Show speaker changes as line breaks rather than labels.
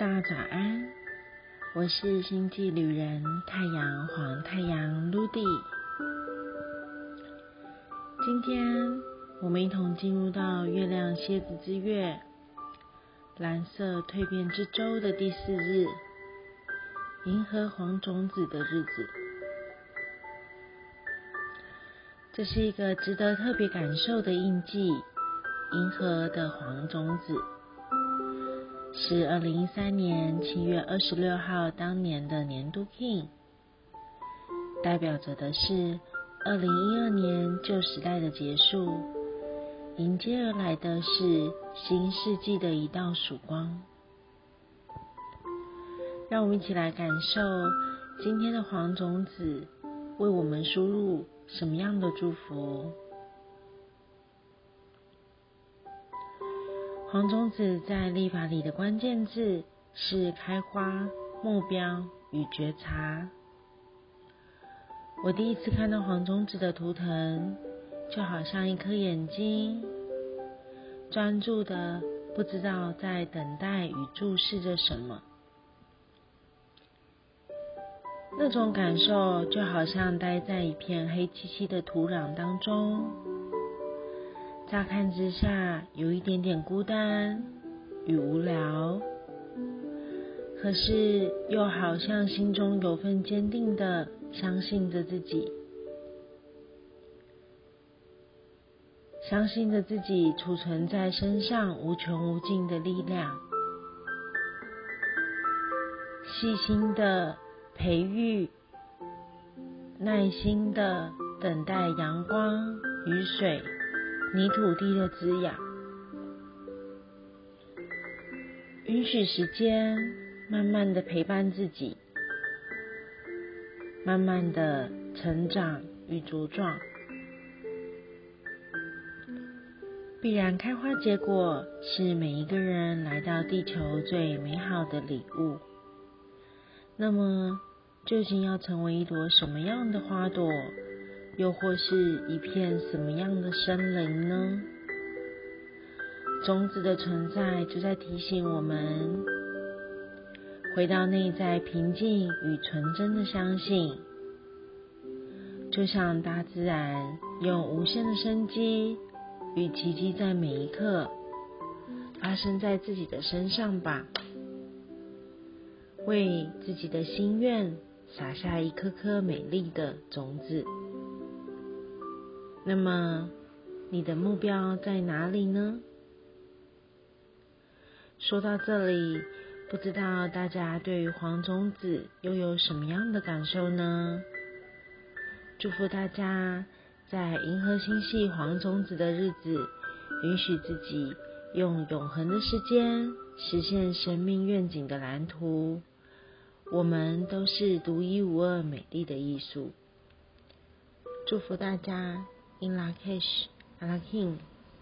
大家早安，我是星际旅人太阳黄太阳露蒂。今天我们一同进入到月亮蝎子之月蓝色蜕变之周的第四日，银河黄种子的日子。这是一个值得特别感受的印记，银河的黄种子。是二零一三年七月二十六号当年的年度 King，代表着的是二零一二年旧时代的结束，迎接而来的是新世纪的一道曙光。让我们一起来感受今天的黄种子为我们输入什么样的祝福。黄种子在立法里的关键字是开花、目标与觉察。我第一次看到黄种子的图腾，就好像一颗眼睛，专注的不知道在等待与注视着什么。那种感受就好像待在一片黑漆漆的土壤当中。乍看之下，有一点点孤单与无聊，可是又好像心中有份坚定的相信着自己，相信着自己储存在身上无穷无尽的力量，细心的培育，耐心的等待阳光、雨水。泥土地的滋养，允许时间慢慢的陪伴自己，慢慢的成长与茁壮。必然开花结果是每一个人来到地球最美好的礼物。那么，究竟要成为一朵什么样的花朵？又或是一片什么样的森林呢？种子的存在就在提醒我们，回到内在平静与纯真的相信，就像大自然用无限的生机与奇迹，在每一刻发生在自己的身上吧。为自己的心愿撒下一颗颗美丽的种子。那么，你的目标在哪里呢？说到这里，不知道大家对于黄种子又有什么样的感受呢？祝福大家在银河星系黄种子的日子，允许自己用永恒的时间实现生命愿景的蓝图。我们都是独一无二、美丽的艺术。祝福大家。in Lakesh and